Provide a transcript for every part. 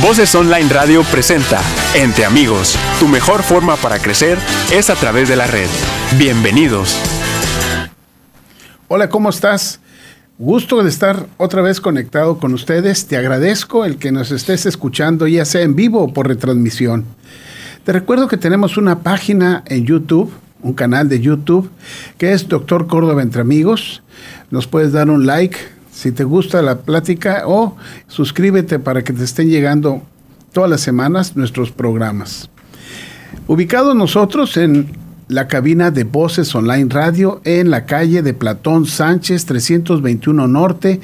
Voces Online Radio presenta Entre Amigos. Tu mejor forma para crecer es a través de la red. Bienvenidos. Hola, ¿cómo estás? Gusto de estar otra vez conectado con ustedes. Te agradezco el que nos estés escuchando, ya sea en vivo o por retransmisión. Te recuerdo que tenemos una página en YouTube, un canal de YouTube, que es Doctor Córdoba Entre Amigos. Nos puedes dar un like, si te gusta la plática o suscríbete para que te estén llegando todas las semanas nuestros programas. Ubicados nosotros en la cabina de Voces Online Radio en la calle de Platón Sánchez 321 Norte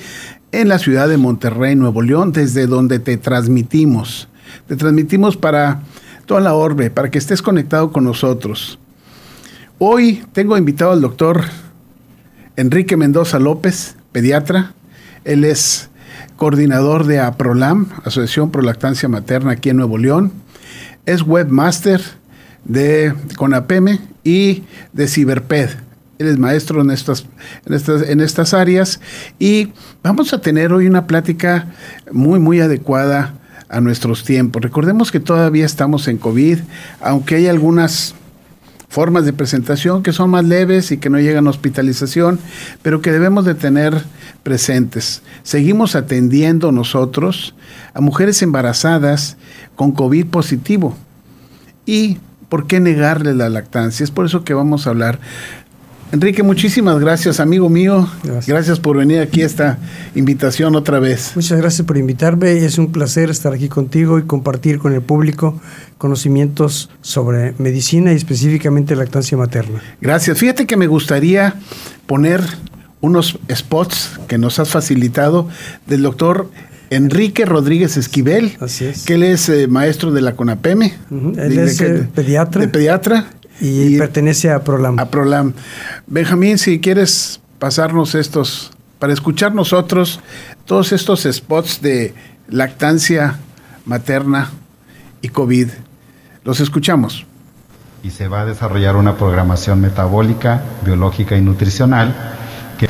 en la ciudad de Monterrey, Nuevo León, desde donde te transmitimos. Te transmitimos para toda la orbe, para que estés conectado con nosotros. Hoy tengo invitado al doctor Enrique Mendoza López, pediatra, él es coordinador de APROLAM, Asociación Pro Lactancia Materna aquí en Nuevo León. Es webmaster de CONAPEME y de Ciberped. Él es maestro en estas, en, estas, en estas áreas y vamos a tener hoy una plática muy, muy adecuada a nuestros tiempos. Recordemos que todavía estamos en COVID, aunque hay algunas formas de presentación que son más leves y que no llegan a hospitalización, pero que debemos de tener presentes. Seguimos atendiendo nosotros a mujeres embarazadas con COVID positivo. ¿Y por qué negarle la lactancia? Es por eso que vamos a hablar Enrique, muchísimas gracias, amigo mío. Gracias. por venir aquí a esta invitación otra vez. Muchas gracias por invitarme. Es un placer estar aquí contigo y compartir con el público conocimientos sobre medicina y específicamente lactancia materna. Gracias. Fíjate que me gustaría poner unos spots que nos has facilitado del doctor Enrique Rodríguez Esquivel, Así es. que él es eh, maestro de la CONAPEME. Él es eh, pediatra. De pediatra. Y, pertenece a Prolam. A Prolam. Benjamín, si quieres pasarnos estos, para escuchar nosotros todos estos spots de lactancia materna y COVID. Los escuchamos. Y se va a desarrollar una programación metabólica, biológica y nutricional que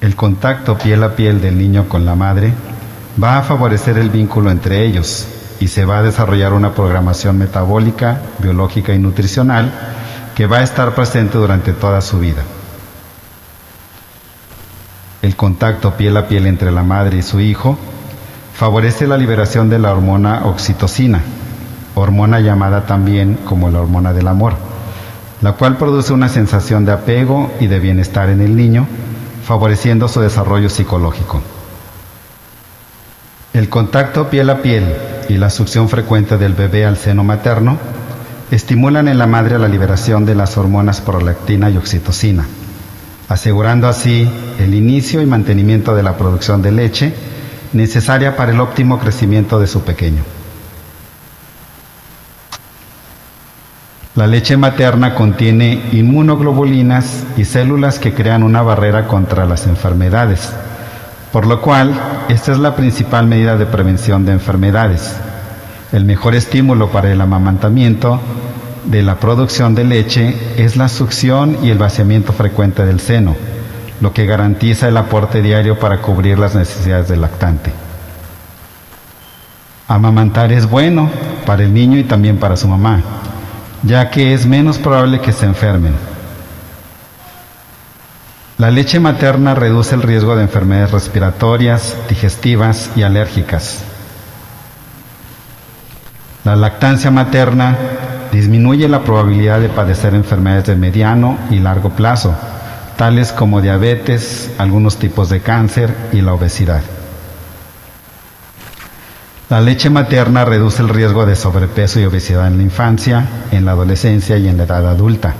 el contacto piel a piel del niño con la madre va a favorecer el vínculo entre ellos, y se va a desarrollar una programación metabólica, biológica y nutricional que va a estar presente durante toda su vida. El contacto piel a piel entre la madre y su hijo favorece la liberación de la hormona oxitocina, hormona llamada también como la hormona del amor, la cual produce una sensación de apego y de bienestar en el niño, favoreciendo su desarrollo psicológico. El contacto piel a piel y la succión frecuente del bebé al seno materno estimulan en la madre la liberación de las hormonas prolactina y oxitocina, asegurando así el inicio y mantenimiento de la producción de leche necesaria para el óptimo crecimiento de su pequeño. La leche materna contiene inmunoglobulinas y células que crean una barrera contra las enfermedades por lo cual, esta es la principal medida de prevención de enfermedades. El mejor estímulo para el amamantamiento de la producción de leche es la succión y el vaciamiento frecuente del seno, lo que garantiza el aporte diario para cubrir las necesidades del lactante. Amamantar es bueno para el niño y también para su mamá, ya que es menos probable que se enfermen la leche materna reduce el riesgo de enfermedades respiratorias, digestivas y alérgicas. La lactancia materna disminuye la probabilidad de padecer enfermedades de mediano y largo plazo, tales como diabetes, algunos tipos de cáncer y la obesidad. La leche materna reduce el riesgo de sobrepeso y obesidad en la infancia, en la adolescencia y en la edad adulta.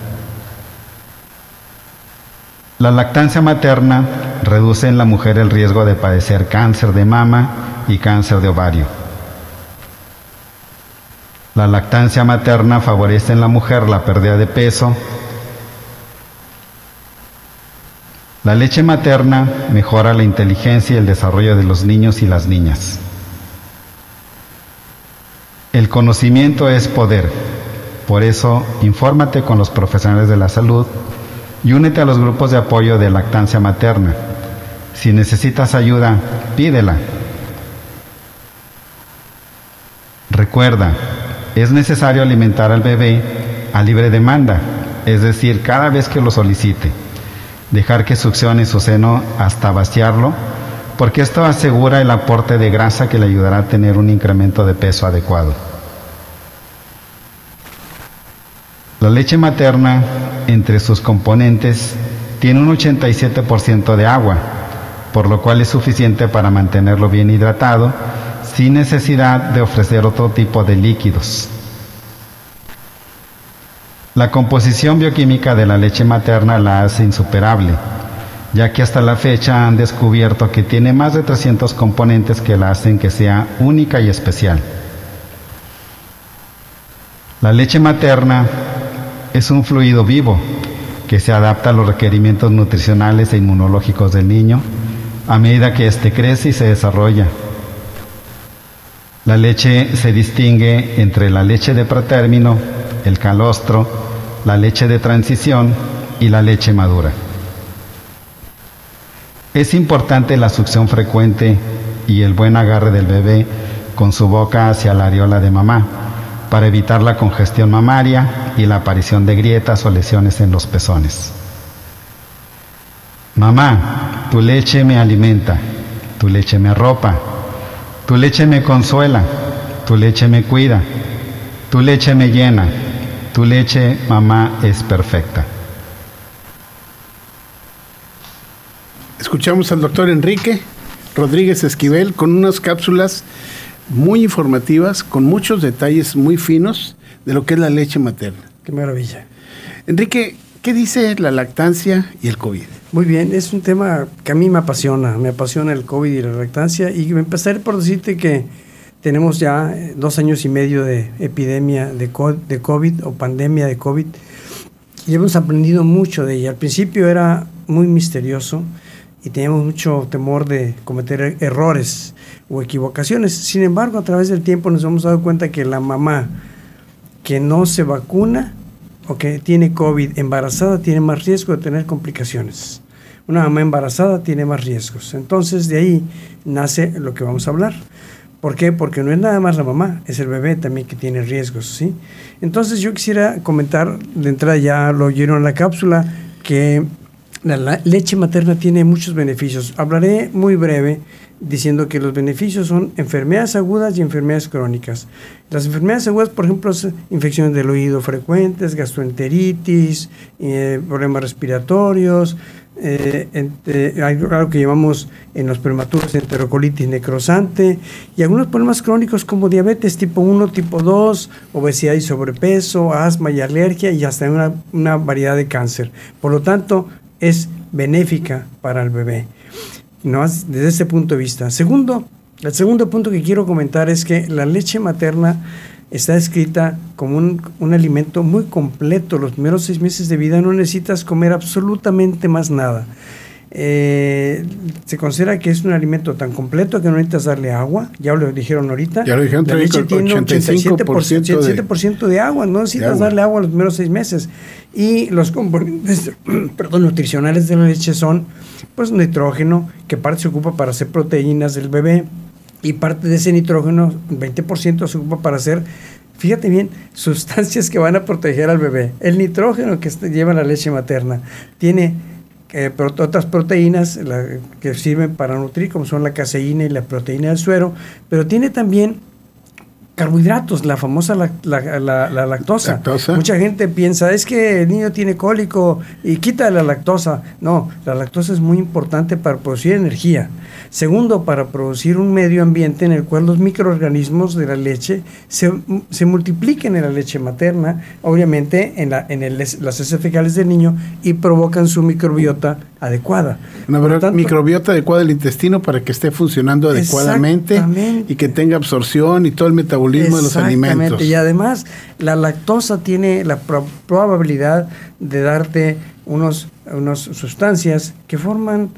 La lactancia materna reduce en la mujer el riesgo de padecer cáncer de mama y cáncer de ovario. La lactancia materna favorece en la mujer la pérdida de peso. La leche materna mejora la inteligencia y el desarrollo de los niños y las niñas. El conocimiento es poder. Por eso, infórmate con los profesionales de la salud y únete a los grupos de apoyo de lactancia materna. Si necesitas ayuda, pídela. Recuerda, es necesario alimentar al bebé a libre demanda, es decir, cada vez que lo solicite. Dejar que succione su seno hasta vaciarlo, porque esto asegura el aporte de grasa que le ayudará a tener un incremento de peso adecuado. La leche materna, entre sus componentes, tiene un 87% de agua, por lo cual es suficiente para mantenerlo bien hidratado sin necesidad de ofrecer otro tipo de líquidos. La composición bioquímica de la leche materna la hace insuperable, ya que hasta la fecha han descubierto que tiene más de 300 componentes que la hacen que sea única y especial. La leche materna es un fluido vivo que se adapta a los requerimientos nutricionales e inmunológicos del niño a medida que éste crece y se desarrolla. La leche se distingue entre la leche de pretérmino, el calostro, la leche de transición y la leche madura. Es importante la succión frecuente y el buen agarre del bebé con su boca hacia la areola de mamá para evitar la congestión mamaria y la aparición de grietas o lesiones en los pezones. Mamá, tu leche me alimenta, tu leche me arropa, tu leche me consuela, tu leche me cuida, tu leche me llena, tu leche, mamá, es perfecta. Escuchamos al doctor Enrique Rodríguez Esquivel con unas cápsulas muy informativas, con muchos detalles muy finos de lo que es la leche materna. Qué maravilla. Enrique, ¿qué dice la lactancia y el COVID? Muy bien, es un tema que a mí me apasiona, me apasiona el COVID y la lactancia y empezaré por decirte que tenemos ya eh, dos años y medio de epidemia de COVID o pandemia de COVID y hemos aprendido mucho de ella. Al principio era muy misterioso y teníamos mucho temor de cometer er-, errores o equivocaciones. Sin embargo, a través del tiempo nos hemos dado cuenta que la mamá que no se vacuna o que tiene COVID embarazada tiene más riesgo de tener complicaciones. Una mamá embarazada tiene más riesgos. Entonces de ahí nace lo que vamos a hablar. ¿Por qué? Porque no es nada más la mamá, es el bebé también que tiene riesgos, ¿sí? Entonces yo quisiera comentar, de entrada ya lo oyeron en la cápsula, que la leche materna tiene muchos beneficios. Hablaré muy breve diciendo que los beneficios son enfermedades agudas y enfermedades crónicas. Las enfermedades agudas, por ejemplo, son infecciones del oído frecuentes, gastroenteritis, eh, problemas respiratorios, eh, hay algo que llamamos en los prematuros enterocolitis necrosante y algunos problemas crónicos como diabetes tipo 1, tipo 2, obesidad y sobrepeso, asma y alergia y hasta una, una variedad de cáncer. Por lo tanto, es benéfica para el bebé desde ese punto de vista. Segundo, el segundo punto que quiero comentar es que la leche materna está escrita como un, un, alimento muy completo. Los primeros seis meses de vida no necesitas comer absolutamente más nada. Eh, se considera que es un alimento tan completo que no necesitas darle agua, ya lo dijeron ahorita. Ya lo dijeron, la leche tiene 87%, de, de, agua, no necesitas darle agua los primeros seis meses. Y los componentes perdón, nutricionales de la leche son pues nitrógeno, que parte se ocupa para hacer proteínas del bebé, y parte de ese nitrógeno, 20% se ocupa para hacer fíjate bien, sustancias que van a proteger al bebé. El nitrógeno que lleva la leche materna tiene otras proteínas que sirven para nutrir, como son la caseína y la proteína del suero, pero tiene también carbohidratos, la famosa la, lactosa. Mucha gente piensa, es que el niño tiene cólico y quita la lactosa. No, la lactosa es muy importante para producir energía. Segundo, para producir un medio ambiente en el cual los microorganismos de la leche se, se multipliquen en la leche materna, obviamente en, la, en el, las heces fecales del niño y provocan su microbiota adecuada. Una microbiota adecuada del intestino para que esté funcionando adecuadamente y que tenga absorción y todo el metabolismo de los alimentos. Y además, la lactosa tiene la probabilidad de darte unos, unas sustancias que forman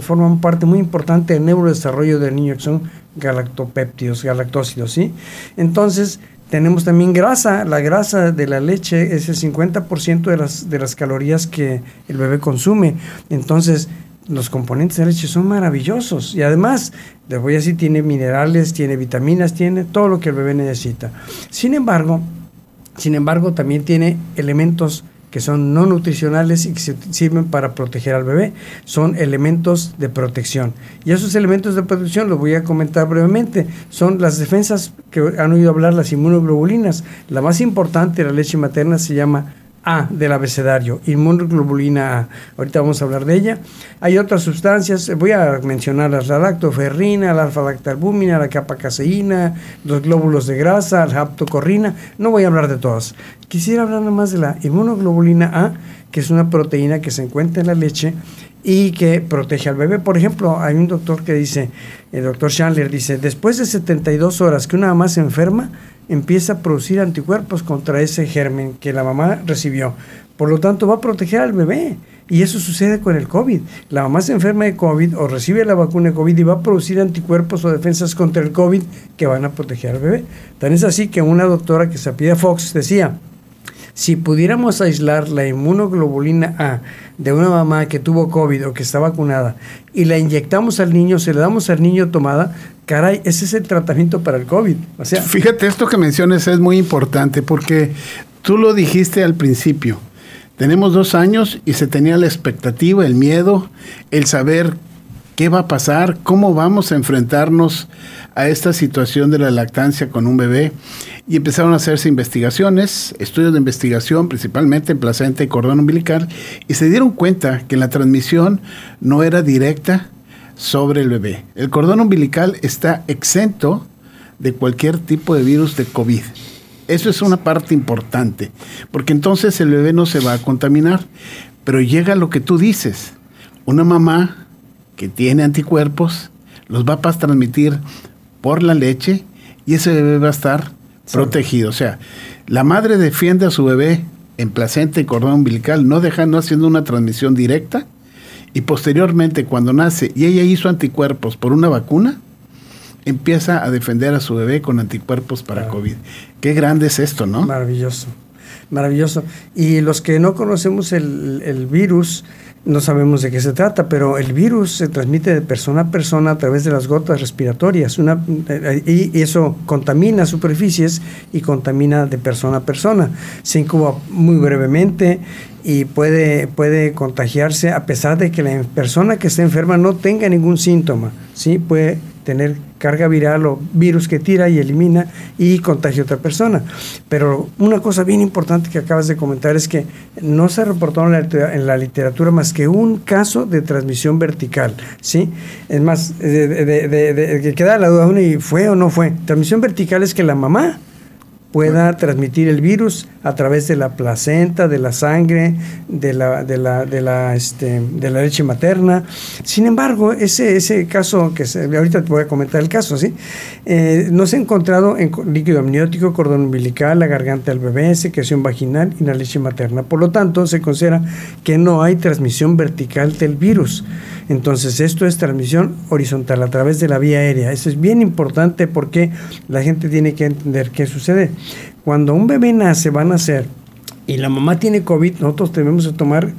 forman parte muy importante del neurodesarrollo del niño, que son galactopéptidos, galactósidos, ¿sí? Entonces, tenemos también grasa. La grasa de la leche es el 50% de las, de las calorías que el bebé consume. Entonces, los componentes de leche son maravillosos y además, les voy a tiene minerales, tiene vitaminas, tiene todo lo que el bebé necesita. Sin embargo, sin embargo, también tiene elementos que son no nutricionales y que sirven para proteger al bebé. Son elementos de protección. Y esos elementos de protección los voy a comentar brevemente. Son las defensas que han oído hablar, las inmunoglobulinas. La más importante de la leche materna se llama a del abecedario, inmunoglobulina A. Ahorita vamos a hablar de ella. Hay otras sustancias, voy a mencionar la lactoferrina, la alfa-lactalbúmina, la capacaseína, los glóbulos de grasa, la aptocorrina. No voy a hablar de todas. Quisiera hablar nada más de la inmunoglobulina A, que es una proteína que se encuentra en la leche y que protege al bebé. Por ejemplo, hay un doctor que dice, el doctor Chandler dice, después de 72 horas que una mamá se enferma, empieza a producir anticuerpos contra ese germen que la mamá recibió. Por lo tanto, va a proteger al bebé. Y eso sucede con el COVID. La mamá se enferma de COVID o recibe la vacuna de COVID y va a producir anticuerpos o defensas contra el COVID que van a proteger al bebé. Tan es así que una doctora que se pide Fox decía, si pudiéramos aislar la inmunoglobulina A de una mamá que tuvo COVID o que está vacunada y la inyectamos al niño, se le damos al niño tomada, caray, ese es el tratamiento para el COVID. Fíjate, esto que mencionas es muy importante porque tú lo dijiste al principio. Tenemos dos años y se tenía la expectativa, el miedo, el saber qué va a pasar, cómo vamos a enfrentarnos a esta situación de la lactancia con un bebé. Y empezaron a hacerse investigaciones, estudios de investigación, principalmente en placenta y cordón umbilical, y se dieron cuenta que la transmisión no era directa sobre el bebé. El cordón umbilical está exento de cualquier tipo de virus de COVID. Eso es una parte importante, porque entonces el bebé no se va a contaminar. Pero llega lo que tú dices, una mamá que tiene anticuerpos los va a transmitir por la leche y ese bebé va a estar protegido. O sea, la madre defiende a su bebé en placenta y cordón umbilical, no dejando haciendo una transmisión directa y posteriormente cuando nace y ella hizo anticuerpos por una vacuna, empieza a defender a su bebé con anticuerpos para COVID. Qué grande es esto, ¿no? Maravilloso, maravilloso. Y los que no conocemos el, el virus, no sabemos de qué se trata, pero el virus se transmite de persona a persona a través de las gotas respiratorias una, y, eso contamina superficies y contamina de persona a persona. Se incuba muy brevemente y puede, puede contagiarse a pesar de que la persona que está enferma no tenga ningún síntoma. ¿sí? Puede tener carga viral o virus que tira y elimina y contagia a otra persona. Pero una cosa bien importante que acabas de comentar es que no se reportó en la, literatura más que un caso de transmisión vertical. ¿sí? Es más, de, que queda la duda, ¿y fue o no fue? Transmisión vertical es que la mamá pueda transmitir el virus a través de la placenta, de la sangre, de la, de la, de la, este, de la leche materna. Sin embargo, ese, ese caso, que ahorita te voy a comentar el caso, ¿sí? Eh, no se ha encontrado en líquido amniótico, cordón umbilical, la garganta del bebé, secreción vaginal y la leche materna. Por lo tanto, se considera que no hay transmisión vertical del virus. Entonces, esto es transmisión horizontal a través de la vía aérea. Eso es bien importante porque la gente tiene que entender qué sucede. Cuando un bebé nace, va a nacer y la mamá tiene COVID, nosotros tenemos que tomar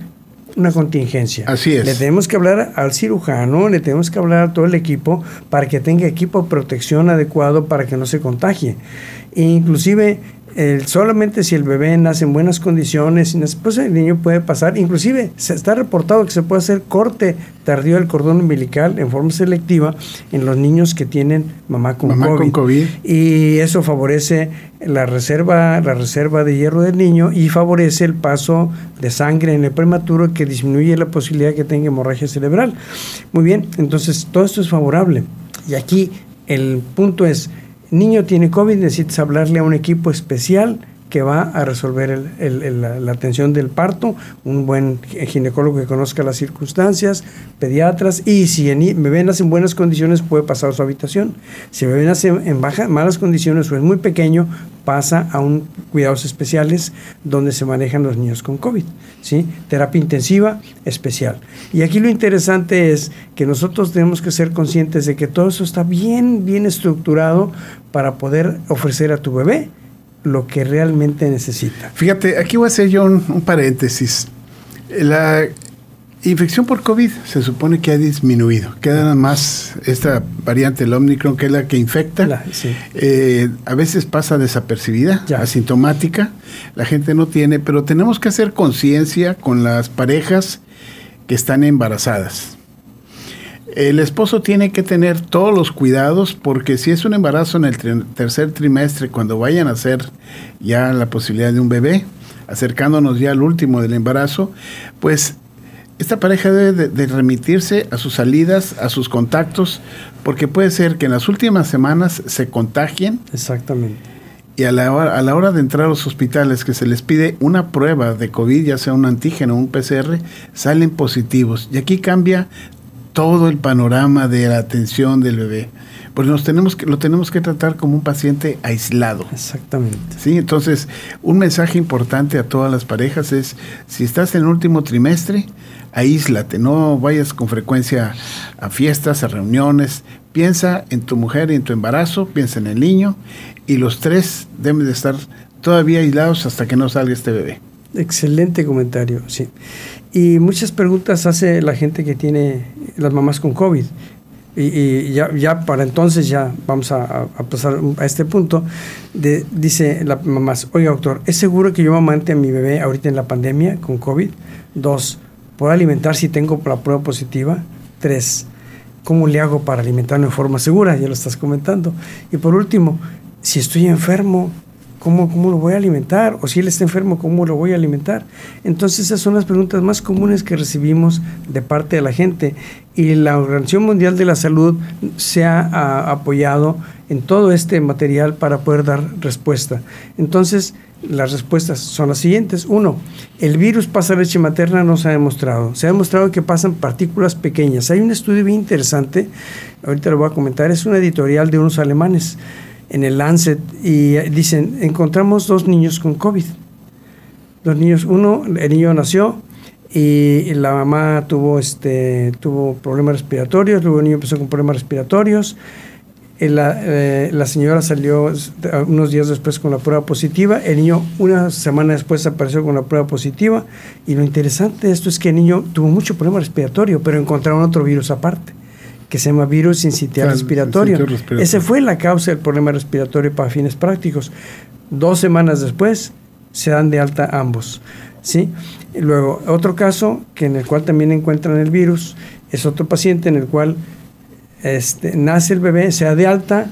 una contingencia. Así es. Le tenemos que hablar al cirujano, le tenemos que hablar a todo el equipo para que tenga equipo de protección adecuado para que no se contagie. E inclusive solamente si el bebé nace en buenas condiciones, pues el niño puede pasar, inclusive se está reportado que se puede hacer corte tardío del cordón umbilical en forma selectiva en los niños que tienen mamá con, COVID, Y eso favorece la reserva, la reserva de hierro del niño y favorece el paso de sangre en el prematuro que disminuye la posibilidad de que tenga hemorragia cerebral. Muy bien, entonces todo esto es favorable. Y aquí el punto es, niño tiene COVID, necesitas hablarle a un equipo especial que va a resolver la, atención del parto, un buen ginecólogo que conozca las circunstancias, pediatras, y si el bebé nace en buenas condiciones puede pasar a su habitación. Si el bebé nace en malas condiciones o es muy pequeño, pasa a un cuidados especiales donde se manejan los niños con COVID, ¿sí? Terapia intensiva especial. Y aquí lo interesante es que nosotros tenemos que ser conscientes de que todo eso está bien, bien estructurado para poder ofrecer a tu bebé lo que realmente necesita. Fíjate, aquí voy a hacer yo un, paréntesis. La, Infección por COVID se supone que ha disminuido. Queda más esta variante, el Omicron, que es la que infecta. Eh, a veces pasa desapercibida, asintomática. La gente no tiene, pero tenemos que hacer conciencia con las parejas que están embarazadas. El esposo tiene que tener todos los cuidados porque si es un embarazo en el tercer trimestre, cuando vayan a hacer ya la posibilidad de un bebé, acercándonos ya al último del embarazo, pues esta pareja debe de, remitirse a sus salidas, a sus contactos, porque puede ser que en las últimas semanas se contagien. Exactamente. Y a la, hora, a la hora de entrar a los hospitales que se les pide una prueba de COVID, ya sea un antígeno o un PCR, salen positivos. Y aquí cambia todo el panorama de la atención del bebé. Pues nos tenemos que, lo tenemos que tratar como un paciente aislado. Exactamente. Sí, entonces, un mensaje importante a todas las parejas es, si estás en el último trimestre, aíslate, no vayas con frecuencia a fiestas, a reuniones, piensa en tu mujer y en tu embarazo, piensa en el niño y los tres deben de estar todavía aislados hasta que no salga este bebé. Excelente comentario, sí. Y muchas preguntas hace la gente que tiene las mamás con COVID. Y, ya, ya, para entonces ya vamos a, pasar a este punto. De, dice la mamá, oiga doctor, ¿es seguro que yo amante a mi bebé ahorita en la pandemia con COVID? Dos, ¿Puedo alimentar si tengo la prueba positiva? Tres, ¿cómo le hago para alimentarme de forma segura? Ya lo estás comentando. Y por último, si estoy enfermo, ¿cómo, ¿cómo lo voy a alimentar? O si él está enfermo, ¿cómo lo voy a alimentar? Entonces esas son las preguntas más comunes que recibimos de parte de la gente. Y la Organización Mundial de la Salud se ha apoyado en todo este material para poder dar respuesta. Entonces, las respuestas son las siguientes. Uno, el virus pasa a leche materna no se ha demostrado. Se ha demostrado que pasan partículas pequeñas. Hay un estudio bien interesante, ahorita lo voy a comentar, es una editorial de unos alemanes en el Lancet y dicen, encontramos dos niños con COVID. Dos niños, uno, el niño nació y la mamá tuvo, este, tuvo problemas respiratorios, luego el niño empezó con problemas respiratorios. Eh, la, eh, la, señora salió unos días después con la prueba positiva, el niño una semana después apareció con la prueba positiva. Y lo interesante de esto es que el niño tuvo mucho problema respiratorio, pero encontraron otro virus aparte que se llama virus sincitial respiratorio. respiratorio. Ese fue la causa del problema respiratorio para fines prácticos. Dos semanas después se dan de alta ambos. ¿sí? luego, otro caso que en el cual también encuentran el virus es otro paciente en el cual este, nace el bebé, se da de alta,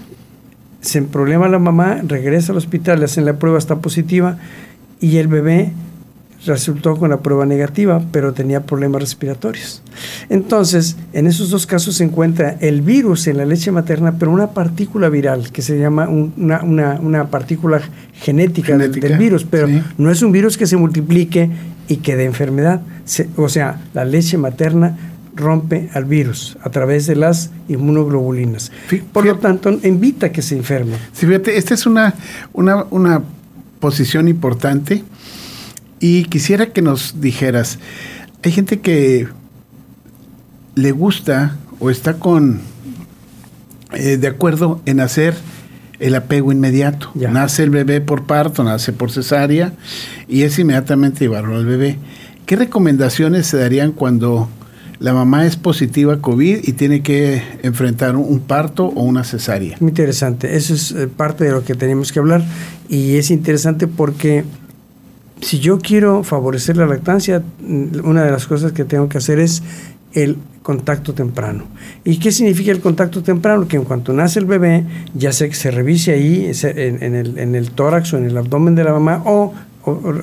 se problema la mamá, regresa al hospital, le hacen la prueba, está positiva, y el bebé resultó con la prueba negativa, pero tenía problemas respiratorios. Entonces, en esos dos casos se encuentra el virus en la leche materna, pero una partícula viral, que se llama una, partícula genética, del, virus, pero no es un virus que se multiplique y que dé enfermedad. o sea, la leche materna rompe al virus a través de las inmunoglobulinas. Por lo tanto, invita a que se enferme. Sí, fíjate, esta es una, una, posición importante y quisiera que nos dijeras, hay gente que le gusta o está con eh, de acuerdo en hacer el apego inmediato. Nace el bebé por parto, nace por cesárea y es inmediatamente llevarlo al bebé. ¿Qué recomendaciones se darían cuando la mamá es positiva a COVID y tiene que enfrentar un parto o una cesárea. Muy interesante, eso es eh, parte de lo que tenemos que hablar y es interesante porque si yo quiero favorecer la lactancia, mm, una de las cosas que tengo que hacer es el contacto temprano. ¿Y qué significa el contacto temprano? Que en cuanto nace el bebé, ya se, se revise ahí en, el, en el tórax o en el abdomen de la mamá o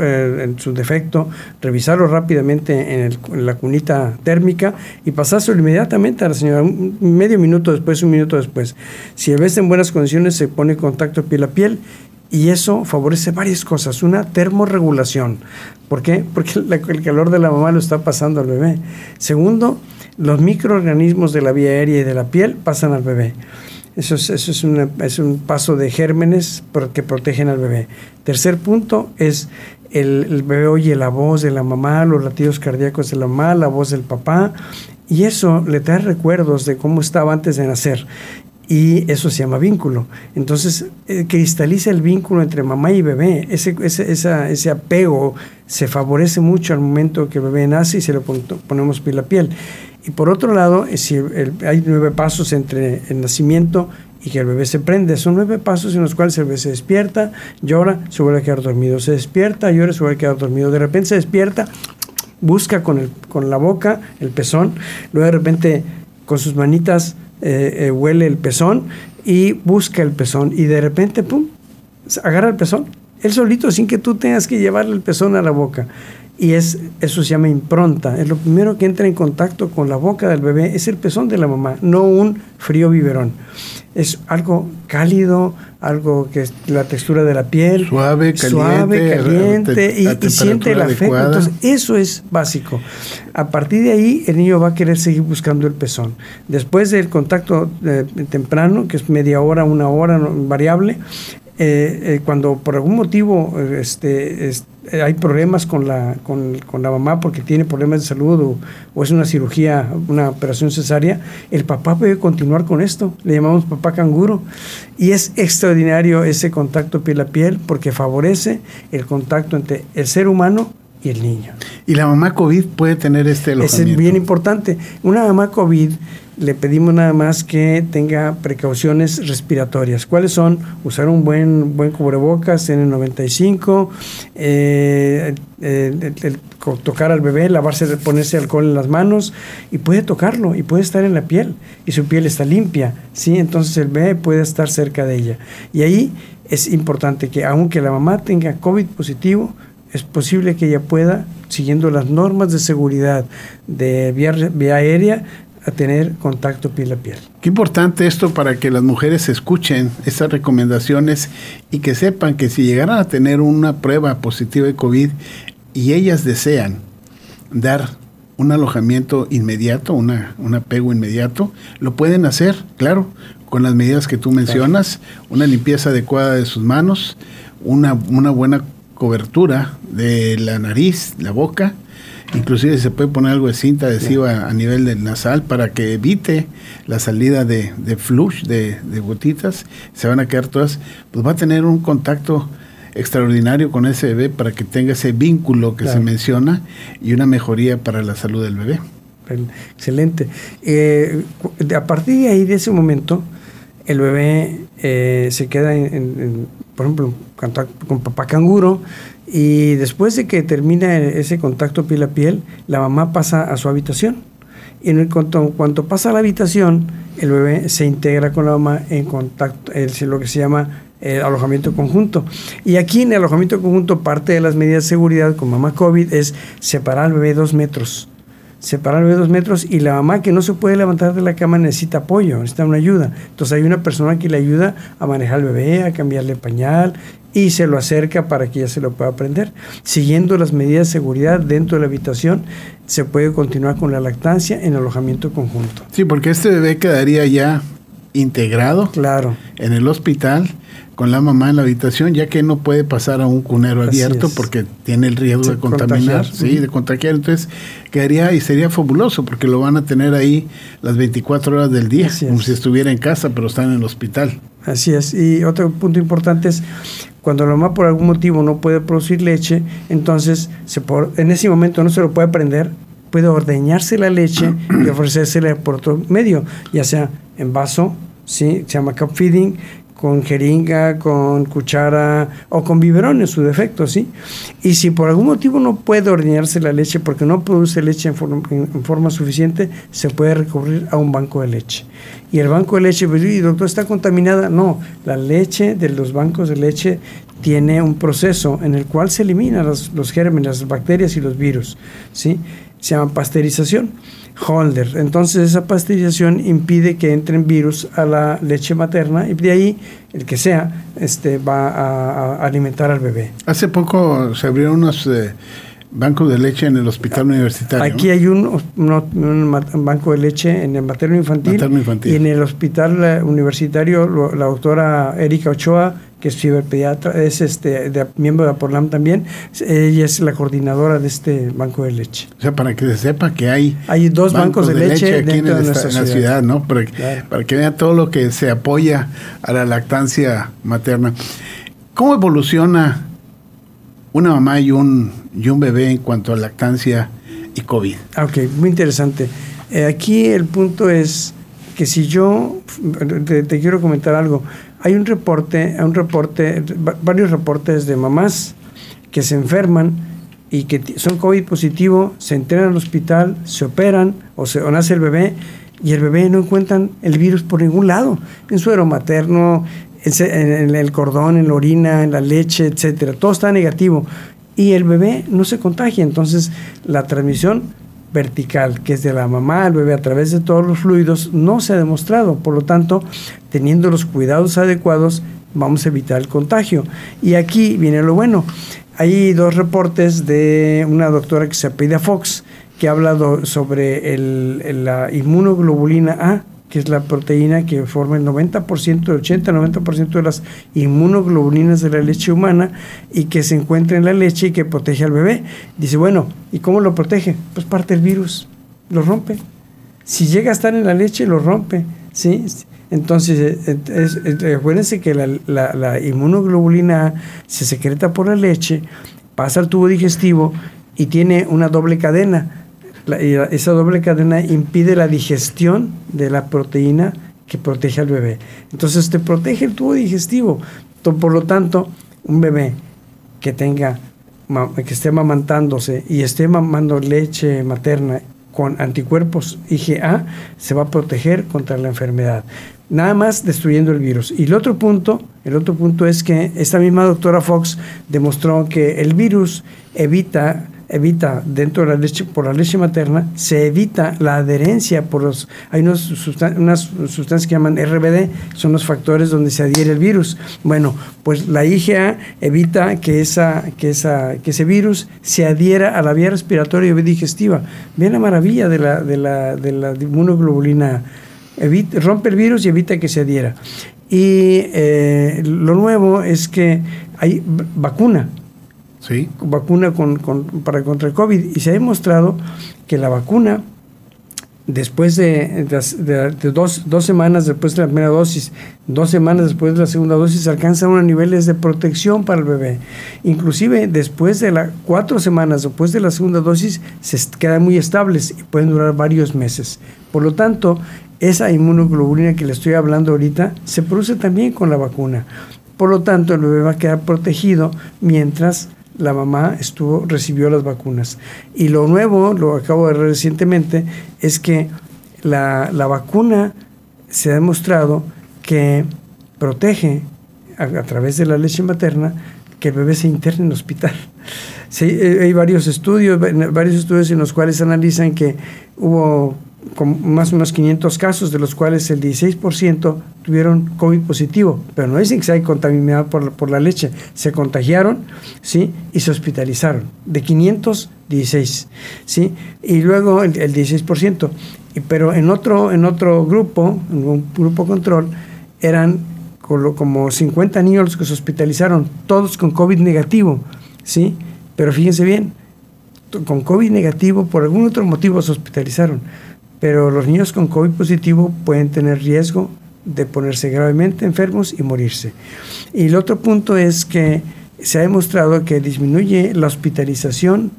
eh, en su defecto, revisarlo rápidamente en, la cunita térmica y pasárselo inmediatamente a la señora, un medio minuto después, un minuto después. Si el bebé está en buenas condiciones, se pone en contacto piel a piel y eso favorece varias cosas. Una, termorregulación. ¿Por qué? Porque el calor de la mamá lo está pasando al bebé. Segundo, los microorganismos de la vía aérea y de la piel pasan al bebé. Eso es, eso es, es un paso de gérmenes que protegen al bebé. Tercer punto es el, bebé oye la voz de la mamá, los latidos cardíacos de la mamá, la voz del papá, y eso le trae recuerdos de cómo estaba antes de nacer. Y eso se llama vínculo. Entonces, eh, cristaliza el vínculo entre mamá y bebé. Ese, ese, ese apego se favorece mucho al momento que el bebé nace y se le ponemos piel a piel. Y por otro lado, eh, si hay nueve pasos entre el nacimiento y que el bebé se prende. Son nueve pasos en los cuales el bebé se despierta, llora, se vuelve a quedar dormido. Se despierta, llora, se vuelve a quedar dormido. De repente se despierta, busca con, el, con la boca el pezón, luego de repente con sus manitas eh, eh, huele el pezón y busca el pezón y de repente, ¡pum!, agarra el pezón. Él solito, sin que tú tengas que llevarle el pezón a la boca y es, eso se llama impronta. Es lo primero que entra en contacto con la boca del bebé, es el pezón de la mamá, no un frío biberón. Es algo cálido, algo que es la textura de la piel. Suave, caliente. Suave, caliente y, siente el afecto. Entonces, eso es básico. A partir de ahí, el niño va a querer seguir buscando el pezón. Después del contacto eh, temprano, que es media hora, una hora, variable, eh, eh, cuando por algún motivo este, hay problemas con la, con, la mamá porque tiene problemas de salud o, es una cirugía, una operación cesárea, el papá puede continuar con esto. Le llamamos papá canguro. Y es extraordinario ese contacto piel a piel porque favorece el contacto entre el ser humano y el niño. Y la mamá COVID puede tener este alojamiento. Es bien importante. Una mamá COVID le pedimos nada más que tenga precauciones respiratorias. ¿Cuáles son? Usar un buen, buen cubrebocas N95, eh, eh, tocar al bebé, lavarse, ponerse alcohol en las manos y puede tocarlo y puede estar en la piel y su piel está limpia, ¿sí? Entonces el bebé puede estar cerca de ella. Y ahí es importante que aunque la mamá tenga COVID positivo, es posible que ella pueda, siguiendo las normas de seguridad de vía, vía aérea, a tener contacto piel a piel. Qué importante esto para que las mujeres escuchen estas recomendaciones y que sepan que si llegaran a tener una prueba positiva de COVID y ellas desean dar un alojamiento inmediato, una, un apego inmediato, lo pueden hacer, claro, con las medidas que tú mencionas, una limpieza adecuada de sus manos, una, una buena cobertura de la nariz, la boca, Inclusive se puede poner algo de cinta adhesiva a nivel del nasal para que evite la salida de, de flush, de, de, gotitas. Se van a quedar todas. Pues va a tener un contacto extraordinario con ese bebé para que tenga ese vínculo que se menciona y una mejoría para la salud del bebé. Excelente. Eh, a partir de ahí, de ese momento, el bebé eh, se queda, en, por ejemplo, con papá canguro, y después de que termina ese contacto piel a piel, la mamá pasa a su habitación. Y en cuanto, cuando pasa a la habitación, el bebé se integra con la mamá en contacto, es lo que se llama el alojamiento conjunto. Y aquí en el alojamiento conjunto, parte de las medidas de seguridad con mamá COVID es separar al bebé dos metros. Separar al bebé dos metros y la mamá que no se puede levantar de la cama necesita apoyo, necesita una ayuda. Entonces hay una persona que le ayuda a manejar al bebé, a cambiarle pañal, y se lo acerca para que ya se lo pueda aprender. Siguiendo las medidas de seguridad dentro de la habitación, se puede continuar con la lactancia en alojamiento conjunto. Sí, porque este bebé quedaría ya integrado claro. en el hospital con la mamá en la habitación, ya que no puede pasar a un cunero abierto porque tiene el riesgo de contaminar, sí, de contagiar. Entonces, quedaría y sería fabuloso porque lo van a tener ahí las 24 horas del día, como si estuviera en casa, pero está en el hospital. Así es. Y otro punto importante es cuando la mamá por algún motivo no puede producir leche, entonces se por, en ese momento no se lo puede prender, puede ordeñarse la leche y ofrecérsela por otro medio, ya sea en vaso, ¿sí? se llama cup feeding, con jeringa, con cuchara o con biberón en su defecto, ¿sí? Y si por algún motivo no puede ordeñarse la leche porque no produce leche en forma, forma suficiente, se puede recurrir a un banco de leche. Y el banco de leche, pues, doctor, ¿está contaminada? No, la leche de los bancos de leche tiene un proceso en el cual se eliminan los, los gérmenes, las bacterias y los virus, ¿sí? Se llama pasteurización holder. Entonces esa pasteurización impide que entren virus a la leche materna y de ahí el que sea este va a, alimentar al bebé. Hace poco se abrieron unos eh, bancos de leche en el hospital universitario. Aquí hay un, banco de leche en el materno infantil, y en el hospital eh, universitario la doctora Erika Ochoa que es ciberpediatra, es este miembro de Aporlam también. Ella es la coordinadora de este banco de leche. O sea, para que se sepa que hay, hay dos bancos, de, leche, aquí en, de nuestra la ciudad, ¿no? Para, para que vea todo lo que se apoya a la lactancia materna. ¿Cómo evoluciona una mamá y un, y un bebé en cuanto a lactancia y COVID? Ah, ok, muy interesante. Eh, aquí el punto es que si yo te, quiero comentar algo, hay un reporte, un reporte, varios reportes de mamás que se enferman y que son COVID positivo, se entrenan al hospital, se operan o, se, nace el bebé y el bebé no encuentran el virus por ningún lado, en suero materno, en el cordón, en la orina, en la leche, etcétera, todo está negativo y el bebé no se contagia, entonces la transmisión vertical, que es de la mamá al bebé a través de todos los fluidos, no se ha demostrado. Por lo tanto, teniendo los cuidados adecuados, vamos a evitar el contagio. Y aquí viene lo bueno. Hay dos reportes de una doctora que se apellida Fox, que ha hablado sobre el, la inmunoglobulina A, que es la proteína que forma el 90%, 80-90% de las inmunoglobulinas de la leche humana y que se encuentra en la leche y que protege al bebé. Dice, bueno, ¿y cómo lo protege? Pues parte el virus, lo rompe. Si llega a estar en la leche, lo rompe. ¿sí? Entonces, eh, acuérdense que la, la inmunoglobulina se secreta por la leche, pasa al tubo digestivo y tiene una doble cadena esa doble cadena impide la digestión de la proteína que protege al bebé. Entonces te protege el tubo digestivo. Por lo tanto, un bebé que tenga que esté amamantándose y esté mamando leche materna con anticuerpos IgA se va a proteger contra la enfermedad. Nada más destruyendo el virus. Y el otro punto, el otro punto es que esta misma doctora Fox demostró que el virus evita evita dentro de la leche, por la leche materna, se evita la adherencia por los, hay unas, unas sustancias que llaman RBD, son los factores donde se adhiere el virus. Bueno, pues la IgA evita que, esa, que, esa, que ese virus se adhiera a la vía respiratoria y digestiva. Vean la maravilla de la, de la, de la inmunoglobulina. Evita, rompe el virus y evita que se adhiera. Y eh, lo nuevo es que hay vacuna sí. vacuna con, para contra el COVID y se ha demostrado que la vacuna después de, dos, dos, semanas después de la primera dosis, dos semanas después de la segunda dosis, alcanza unos niveles de protección para el bebé. Inclusive después de las cuatro semanas después de la segunda dosis, se quedan muy estables y pueden durar varios meses. Por lo tanto, esa inmunoglobulina que le estoy hablando ahorita se produce también con la vacuna. Por lo tanto, el bebé va a quedar protegido mientras la mamá estuvo, recibió las vacunas. Y lo nuevo, lo acabo de ver recientemente, es que la, vacuna se ha demostrado que protege a, través de la leche materna que el bebé se interne en el hospital. Sí, hay varios estudios, varios estudios en los cuales analizan que hubo con más o menos 500 casos, de los cuales el 16% tuvieron COVID positivo, pero no dicen que se haya contaminado por, por la leche, se contagiaron, ¿sí? Y se hospitalizaron, de 500, 16, ¿sí? Y luego el, el 16%, pero en otro, en otro grupo, en un grupo control, eran como 50 niños los que se hospitalizaron, todos con COVID negativo, ¿sí? Pero fíjense bien, con COVID negativo, por algún otro motivo se hospitalizaron pero los niños con COVID positivo pueden tener riesgo de ponerse gravemente enfermos y morirse. Y el otro punto es que se ha demostrado que disminuye la hospitalización,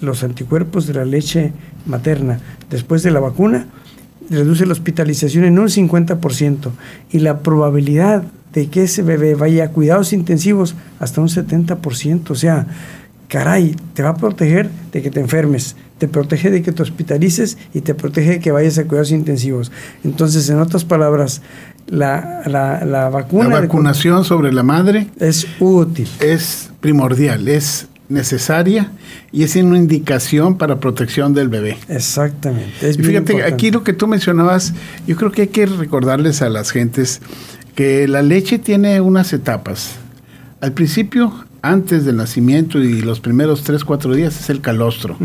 los anticuerpos de la leche materna después de la vacuna, reduce la hospitalización en un 50% y la probabilidad de que ese bebé vaya a cuidados intensivos hasta un 70%. O sea, caray, te va a proteger de que te enfermes, te protege de que te hospitalices y te protege de que vayas a cuidados intensivos. Entonces, en otras palabras, la, vacuna... La vacunación sobre la madre es útil. Es primordial, es necesaria y es una indicación para protección del bebé. Exactamente. fíjate, aquí lo que tú mencionabas, yo creo que hay que recordarles a las gentes que la leche tiene unas etapas. Al principio antes del nacimiento y los primeros 3, 4 días es el calostro,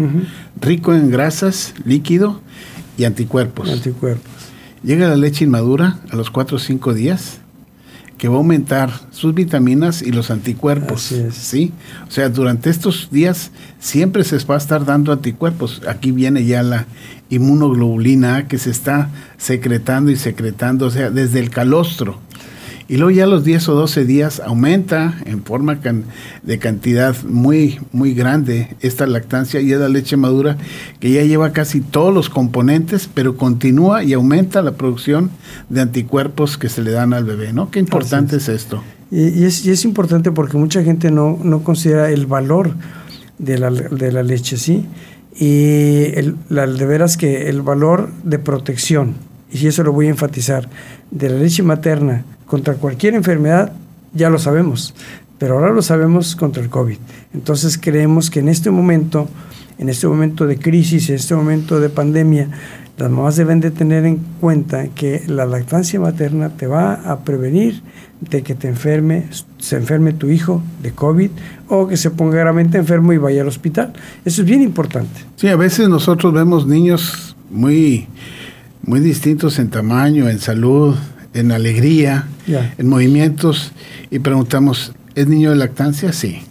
rico en grasas, líquido y anticuerpos. Anticuerpos. Llega la leche inmadura a los 4 o 5 días, que va a aumentar sus vitaminas y los anticuerpos. ¿sí? O sea, durante estos días siempre se va a estar dando anticuerpos. Aquí viene ya la inmunoglobulina que se está secretando y secretando, o sea, desde el calostro. Y luego ya los 10 o 12 días aumenta en forma de cantidad muy, muy grande esta lactancia y es la leche madura que ya lleva casi todos los componentes, pero continúa y aumenta la producción de anticuerpos que se le dan al bebé, ¿no? Qué importante es. esto. Y, es, y, es, importante porque mucha gente no, no considera el valor de la, de la leche, ¿sí? Y el, la, de veras que el valor de protección, y eso lo voy a enfatizar, de la leche materna, contra cualquier enfermedad, ya lo sabemos, pero ahora lo sabemos contra el COVID. Entonces creemos que en este momento, en este momento de crisis, en este momento de pandemia, las mamás deben de tener en cuenta que la lactancia materna te va a prevenir de que te enferme, se enferme tu hijo de COVID o que se ponga gravemente enfermo y vaya al hospital. Eso es bien importante. Sí, a veces nosotros vemos niños muy, muy distintos en tamaño, en salud, en alegría, en movimientos, y preguntamos, ¿es niño de lactancia? Sí.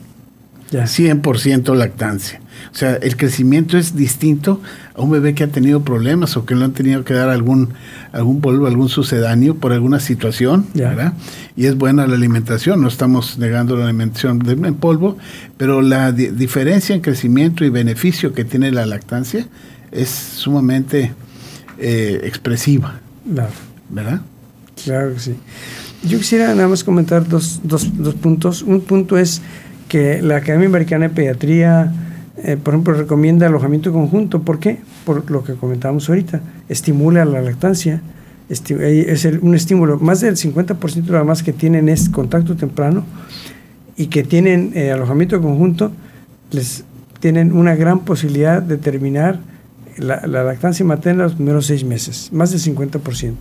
100% lactancia. O sea, el crecimiento es distinto a un bebé que ha tenido problemas o que le han tenido que dar algún, algún polvo, algún sucedáneo por alguna situación, ¿verdad? Y es buena la alimentación, no estamos negando la alimentación en polvo, pero la diferencia en crecimiento y beneficio que tiene la lactancia es sumamente eh, expresiva, ¿verdad? Claro que sí. Yo quisiera nada más comentar dos, dos, dos puntos. Un punto es que la Academia Americana de Pediatría, eh, por ejemplo, recomienda alojamiento conjunto. ¿Por qué? Por lo que comentábamos ahorita. Estimula la lactancia. es un estímulo. Más del 50% de las mamás que tienen es contacto temprano y que tienen eh, alojamiento conjunto, les tienen una gran posibilidad de terminar la, la lactancia materna los primeros seis meses. Más del 50%.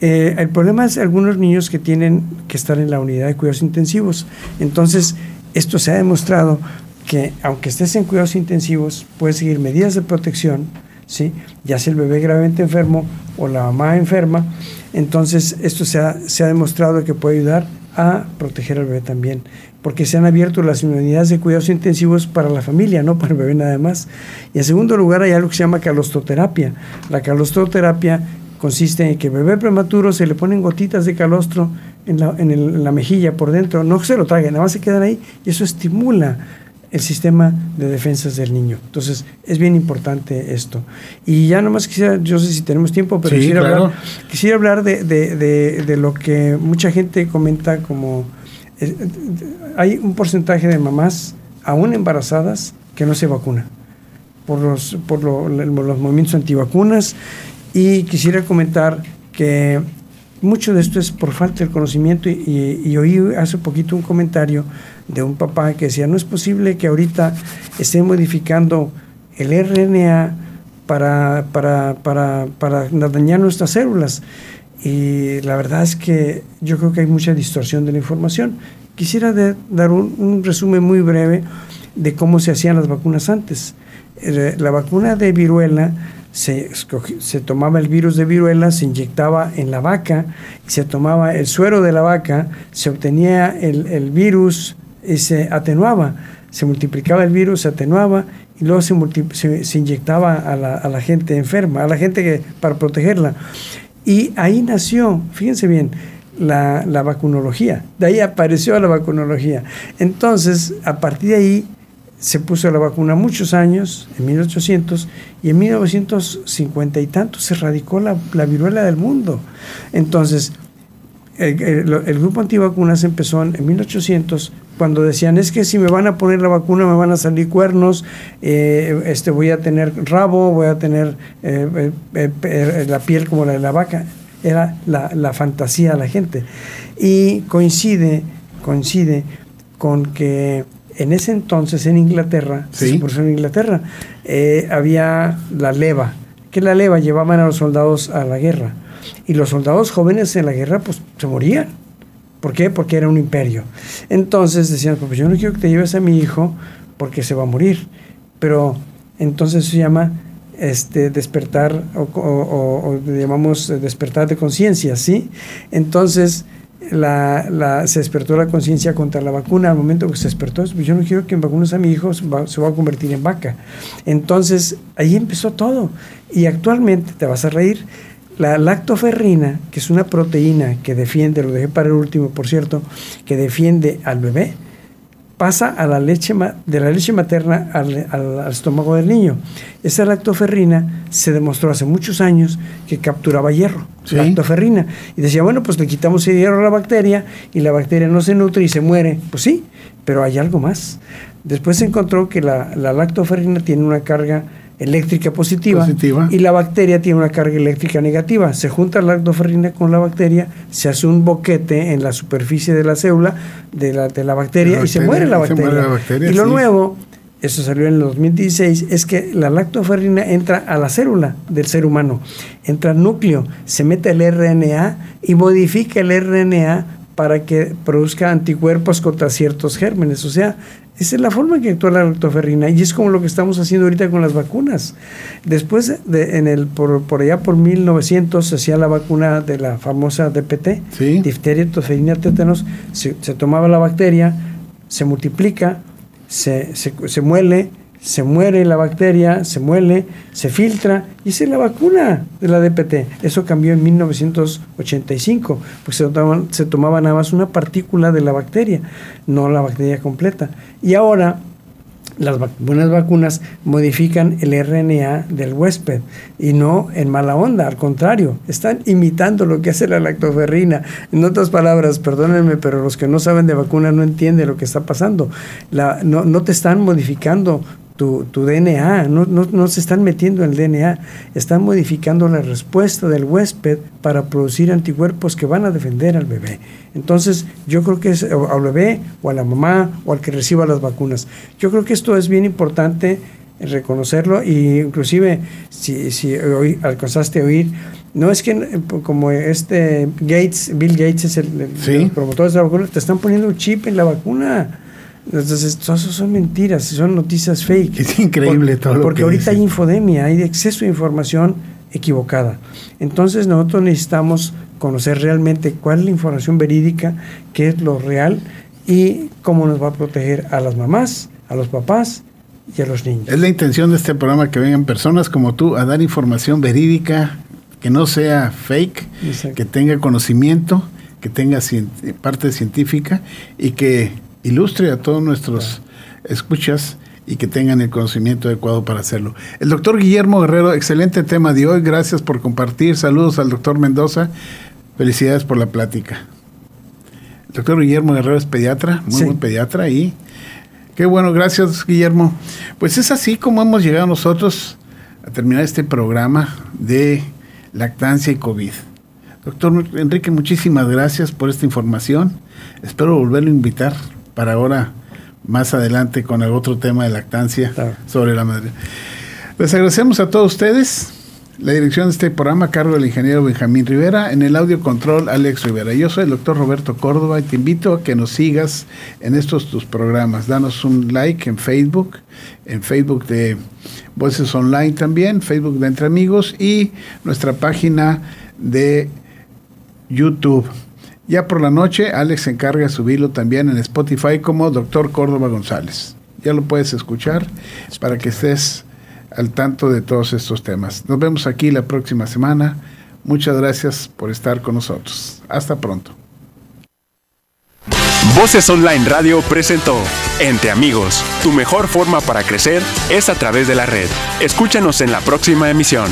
Eh, el problema es algunos niños que tienen que estar en la unidad de cuidados intensivos. Entonces, esto se ha demostrado que aunque estés en cuidados intensivos, puedes seguir medidas de protección, ¿sí? ya sea el bebé gravemente enfermo o la mamá enferma. Entonces, esto se ha, se ha demostrado que puede ayudar a proteger al bebé también, porque se han abierto las unidades de cuidados intensivos para la familia, no para el bebé nada más. Y en segundo lugar hay algo que se llama calostroterapia. La calostroterapia consiste en que el bebé prematuro se le ponen gotitas de calostro en la, en, la mejilla por dentro, no se lo traguen, nada más se quedan ahí y eso estimula el sistema de defensas del niño. Entonces, es bien importante esto. Y ya nomás quisiera, yo sé si tenemos tiempo, pero quisiera, hablar, quisiera hablar de, de, de, lo que mucha gente comenta como... Eh, hay un porcentaje de mamás aún embarazadas que no se vacunan por los, por los movimientos antivacunas y quisiera comentar que mucho de esto es por falta de conocimiento y, oí hace poquito un comentario de un papá que decía, no es posible que ahorita estén modificando el RNA para, para, para, para dañar nuestras células. Y la verdad es que yo creo que hay mucha distorsión de la información. Quisiera dar un, un, resumen muy breve de cómo se hacían las vacunas antes. Eh, la vacuna de viruela se, se, tomaba el virus de viruela, se inyectaba en la vaca, se tomaba el suero de la vaca, se obtenía el, el virus y se atenuaba, se multiplicaba el virus, se atenuaba y luego se, se, inyectaba a la, a la, gente enferma, a la gente que, para protegerla. Y ahí nació, fíjense bien, la, la vacunología, de ahí apareció la vacunología. Entonces, a partir de ahí se puso la vacuna muchos años, en 1800, y en 1950 y tanto se radicó la, viruela del mundo. Entonces, el, grupo antivacunas empezó en, 1800 cuando decían es que si me van a poner la vacuna me van a salir cuernos, eh, este, voy a tener rabo, voy a tener eh, eh, la piel como la de la vaca. Era la, la fantasía de la gente. Y coincide, coincide con que en ese entonces en Inglaterra, por en Inglaterra, eh, había la leva, que la leva llevaban a los soldados a la guerra. Y los soldados jóvenes en la guerra, pues se morían. ¿Por qué? Porque era un imperio. Entonces decían, pues yo no quiero que te lleves a mi hijo porque se va a morir. Pero entonces se llama este, despertar, o, o, llamamos despertar de conciencia, ¿sí? Entonces la, se despertó la conciencia contra la vacuna. Al momento que se despertó, pues yo no quiero que en vacunas a mi hijo se va, a convertir en vaca. Entonces, ahí empezó todo. Y actualmente, te vas a reír, la lactoferrina, que es una proteína que defiende, lo dejé para el último, por cierto, que defiende al bebé, pasa a la leche de la leche materna al, estómago del niño. Esa lactoferrina se demostró hace muchos años que capturaba hierro, lactoferrina. Y decía, bueno, pues le quitamos el hierro a la bacteria y la bacteria no se nutre y se muere. Pues sí, pero hay algo más. Después se encontró que la, la lactoferrina tiene una carga eléctrica positiva, y la bacteria tiene una carga eléctrica negativa. Se junta la lactoferrina con la bacteria, se hace un boquete en la superficie de la célula de la, de la bacteria, y se muere la bacteria. y lo nuevo, eso salió en el 2016, es que la lactoferrina entra a la célula del ser humano, entra al núcleo, se mete el RNA y modifica el RNA para que produzca anticuerpos contra ciertos gérmenes. O sea, esa es la forma en que actúa la lactoferrina y es como lo que estamos haciendo ahorita con las vacunas. Después, de, en el, por, allá por 1900, se hacía la vacuna de la famosa DPT, difteria, tosferina, tétanos. Se, se, tomaba la bacteria, se multiplica, se, se, se muele, se muere la bacteria, se muele, se filtra y es la vacuna de la DPT. Eso cambió en 1985, pues se tomaba, se tomaba nada más una partícula de la bacteria, no la bacteria completa. Y ahora las buenas vacunas modifican el RNA del huésped y no en mala onda, al contrario, están imitando lo que hace la lactoferrina. En otras palabras, perdónenme, pero los que no saben de vacuna no entienden lo que está pasando. La, no, no te están modificando tu, DNA, no, no, se están metiendo en el DNA, están modificando la respuesta del huésped para producir anticuerpos que van a defender al bebé. Entonces, yo creo que es al bebé o a la mamá o al que reciba las vacunas. Yo creo que esto es bien importante reconocerlo y inclusive si, si hoy alcanzaste a oír, no es que como este Gates, Bill Gates es el, el promotor de la vacuna, te están poniendo un chip en la vacuna entonces, eso son mentiras, son noticias fake. Es increíble todo lo Porque ahorita hay infodemia, hay exceso de información equivocada. Entonces, nosotros necesitamos conocer realmente cuál es la información verídica, qué es lo real y cómo nos va a proteger a las mamás, a los papás y a los niños. Es la intención de este programa que vengan personas como tú a dar información verídica, que no sea fake, que tenga conocimiento, que tenga parte científica y que ilustre a todos nuestros escuchas y que tengan el conocimiento adecuado para hacerlo. El doctor Guillermo Guerrero, excelente tema de hoy, gracias por compartir, saludos al doctor Mendoza, felicidades por la plática. El doctor Guillermo Guerrero es pediatra, muy buen pediatra y qué bueno, gracias Guillermo. Pues es así como hemos llegado nosotros a terminar este programa de lactancia y COVID. Doctor Enrique, muchísimas gracias por esta información. Espero volverlo a invitar para ahora más adelante con el otro tema de lactancia sobre la madre. Les agradecemos a todos ustedes. La dirección de este programa a cargo del ingeniero Benjamín Rivera, en el audio control Alex Rivera. Yo soy el doctor Roberto Córdoba y te invito a que nos sigas en estos tus programas. Danos un like en Facebook, en Facebook de Voces Online también, Facebook de Entre Amigos y nuestra página de YouTube. Ya por la noche, Alex se encarga de subirlo también en Spotify como Doctor Córdoba González. Ya lo puedes escuchar para que estés al tanto de todos estos temas. Nos vemos aquí la próxima semana. Muchas gracias por estar con nosotros. Hasta pronto. Voces Online Radio presentó Entre Amigos. Tu mejor forma para crecer es a través de la red. Escúchanos en la próxima emisión.